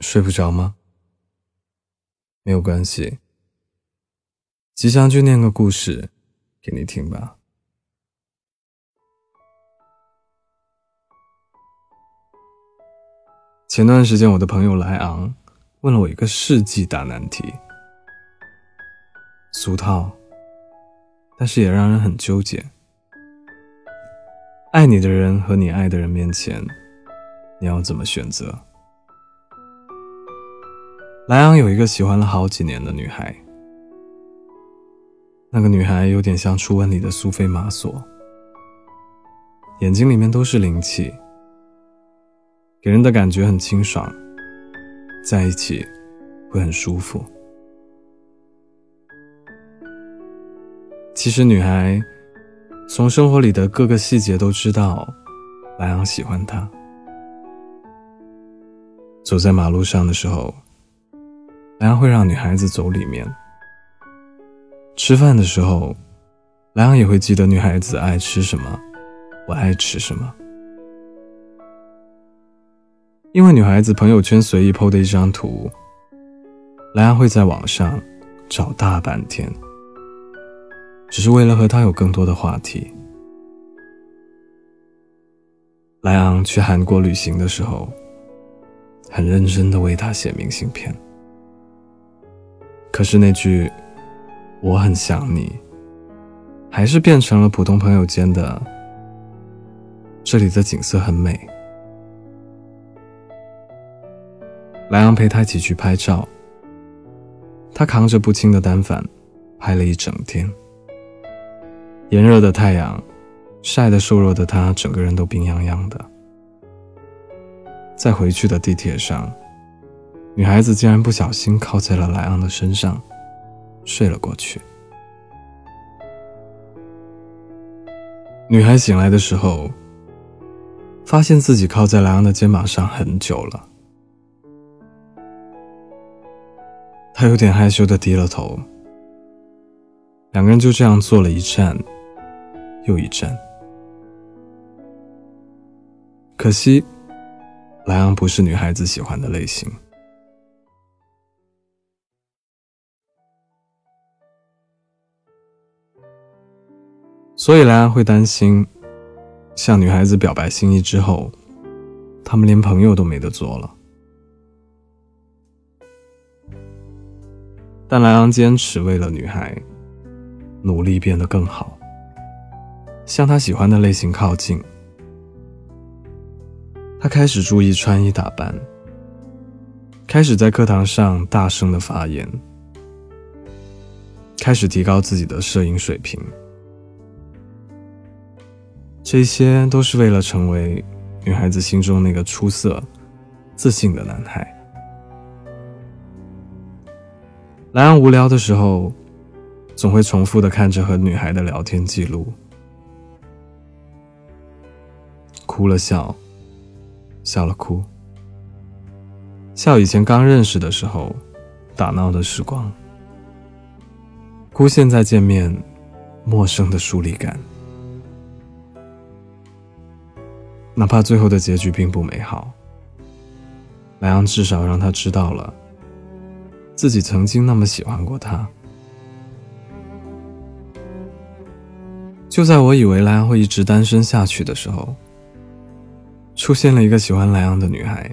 睡不着吗？没有关系，吉祥君念个故事给你听吧。前段时间，我的朋友莱昂问了我一个世纪大难题，俗套，但是也让人很纠结。爱你的人和你爱的人面前，你要怎么选择？莱昂有一个喜欢了好几年的女孩，那个女孩有点像初吻里的苏菲玛索，眼睛里面都是灵气，给人的感觉很清爽，在一起会很舒服。其实女孩从生活里的各个细节都知道，莱昂喜欢她。走在马路上的时候。莱昂会让女孩子走里面。吃饭的时候，莱昂也会记得女孩子爱吃什么，我爱吃什么。因为女孩子朋友圈随意 PO 的一张图，莱昂会在网上找大半天，只是为了和她有更多的话题。莱昂去韩国旅行的时候，很认真的为她写明信片。可是那句“我很想你”，还是变成了普通朋友间的。这里的景色很美。莱昂陪他一起去拍照，他扛着不轻的单反，拍了一整天。炎热的太阳晒得瘦弱的他，整个人都病怏怏的。在回去的地铁上。女孩子竟然不小心靠在了莱昂的身上，睡了过去。女孩醒来的时候，发现自己靠在莱昂的肩膀上很久了。她有点害羞的低了头。两个人就这样坐了一站又一站。可惜，莱昂不是女孩子喜欢的类型。所以莱昂会担心，向女孩子表白心意之后，他们连朋友都没得做了。但莱昂坚持为了女孩，努力变得更好，向他喜欢的类型靠近。他开始注意穿衣打扮，开始在课堂上大声的发言，开始提高自己的摄影水平。这些都是为了成为女孩子心中那个出色、自信的男孩。莱昂无聊的时候，总会重复的看着和女孩的聊天记录，哭了笑，笑了哭，笑以前刚认识的时候打闹的时光，孤现在见面陌生的疏离感。哪怕最后的结局并不美好，莱昂至少让他知道了自己曾经那么喜欢过他。就在我以为莱昂会一直单身下去的时候，出现了一个喜欢莱昂的女孩。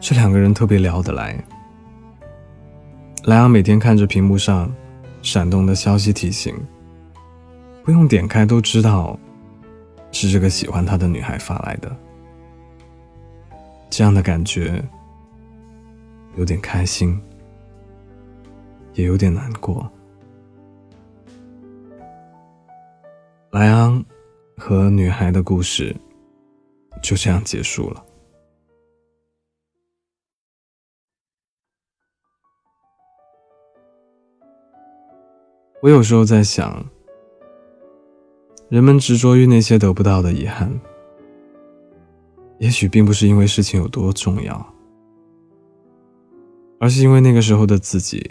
这两个人特别聊得来。莱昂每天看着屏幕上闪动的消息提醒，不用点开都知道。是这个喜欢他的女孩发来的，这样的感觉有点开心，也有点难过。莱昂和女孩的故事就这样结束了。我有时候在想。人们执着于那些得不到的遗憾，也许并不是因为事情有多重要，而是因为那个时候的自己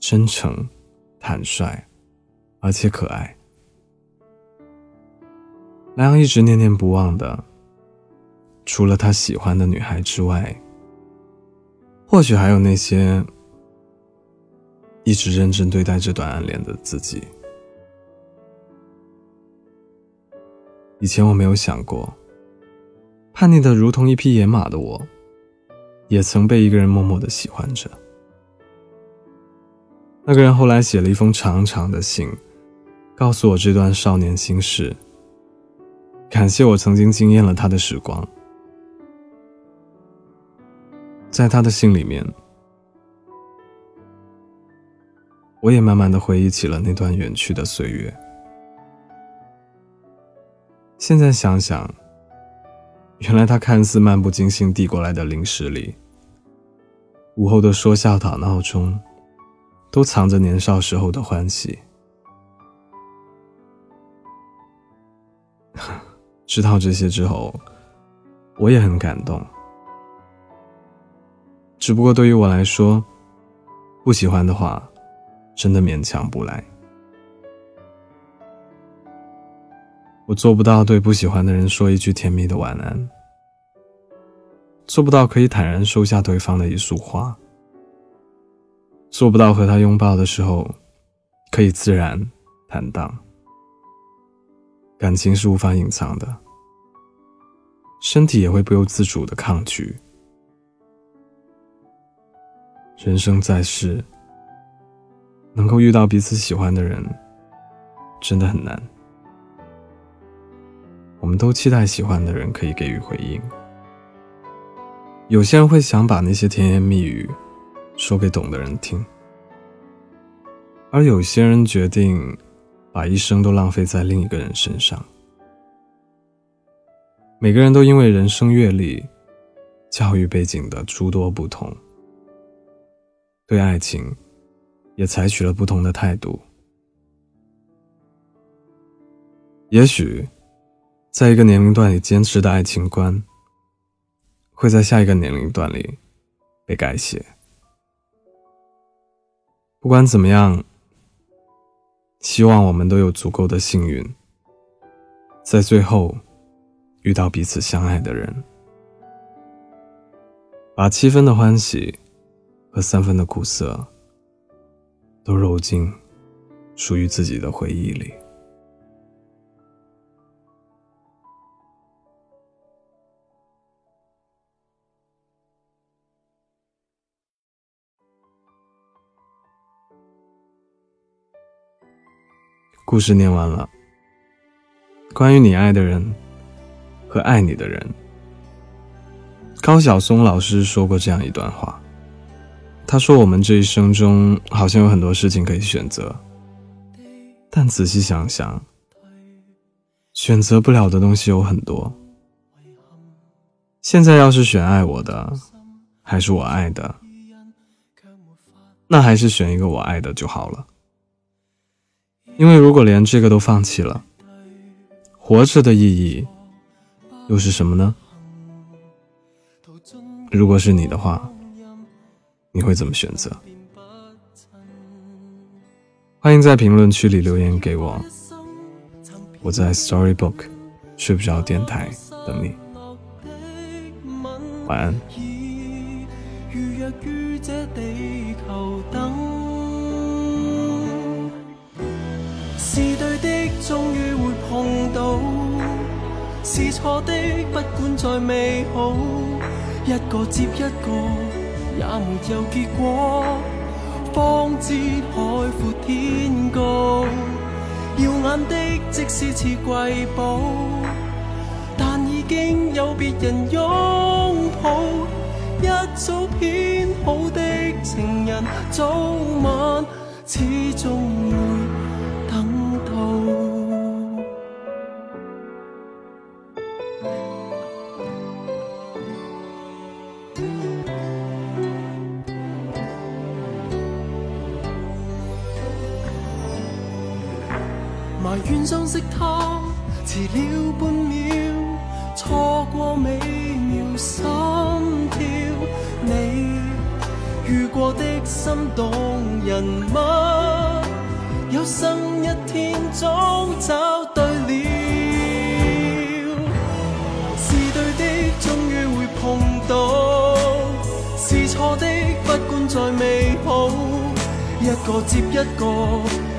真诚、坦率，而且可爱。莱昂一直念念不忘的，除了他喜欢的女孩之外，或许还有那些一直认真对待这段暗恋的自己。以前我没有想过，叛逆的如同一匹野马的我，也曾被一个人默默的喜欢着。那个人后来写了一封长长的信，告诉我这段少年心事，感谢我曾经惊艳了他的时光。在他的信里面，我也慢慢的回忆起了那段远去的岁月。现在想想，原来他看似漫不经心递过来的零食里，午后的说笑打闹中，都藏着年少时候的欢喜。知道这些之后，我也很感动。只不过对于我来说，不喜欢的话，真的勉强不来。我做不到对不喜欢的人说一句甜蜜的晚安，做不到可以坦然收下对方的一束花，做不到和他拥抱的时候可以自然坦荡。感情是无法隐藏的，身体也会不由自主的抗拒。人生在世，能够遇到彼此喜欢的人，真的很难。我们都期待喜欢的人可以给予回应。有些人会想把那些甜言蜜语说给懂的人听，而有些人决定把一生都浪费在另一个人身上。每个人都因为人生阅历、教育背景的诸多不同，对爱情也采取了不同的态度。也许。在一个年龄段里坚持的爱情观，会在下一个年龄段里被改写。不管怎么样，希望我们都有足够的幸运，在最后遇到彼此相爱的人，把七分的欢喜和三分的苦涩都揉进属于自己的回忆里。故事念完了。关于你爱的人和爱你的人，高晓松老师说过这样一段话。他说：“我们这一生中好像有很多事情可以选择，但仔细想想，选择不了的东西有很多。现在要是选爱我的，还是我爱的，那还是选一个我爱的就好了。”因为如果连这个都放弃了，活着的意义又是什么呢？如果是你的话，你会怎么选择？欢迎在评论区里留言给我，我在 Storybook 睡不着电台等你。晚安。是对的终于会碰到，是错的，不管再美好，一个接一个，也没有结果，方知海阔天高。耀眼的即使似瑰宝，但已经有别人拥抱。一早编好的情人，早晚始终相识他迟了半秒错过美妙心跳你遇过的心动人吗有生一天总找对了。是对的终于会碰到是错的不管再美好一个接一个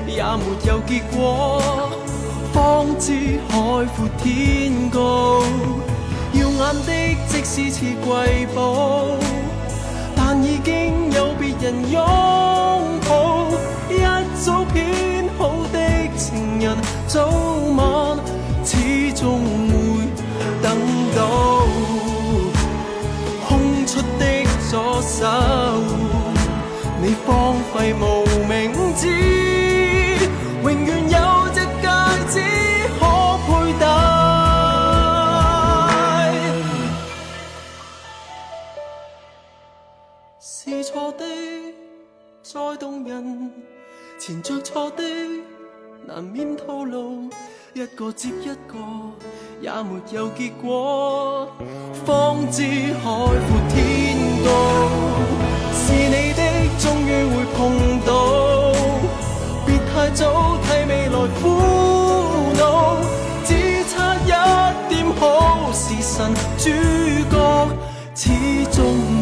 也没有结果。方知海阔天高。耀眼的即使似瑰宝，但已经有别人拥抱。一早编好的情人，早晚始终纏着错的难免套路，一个接一个也没有结果，方知海阔天高。是你的，终于会碰到，别太早替未来苦恼，只差一点好是神主角，始终。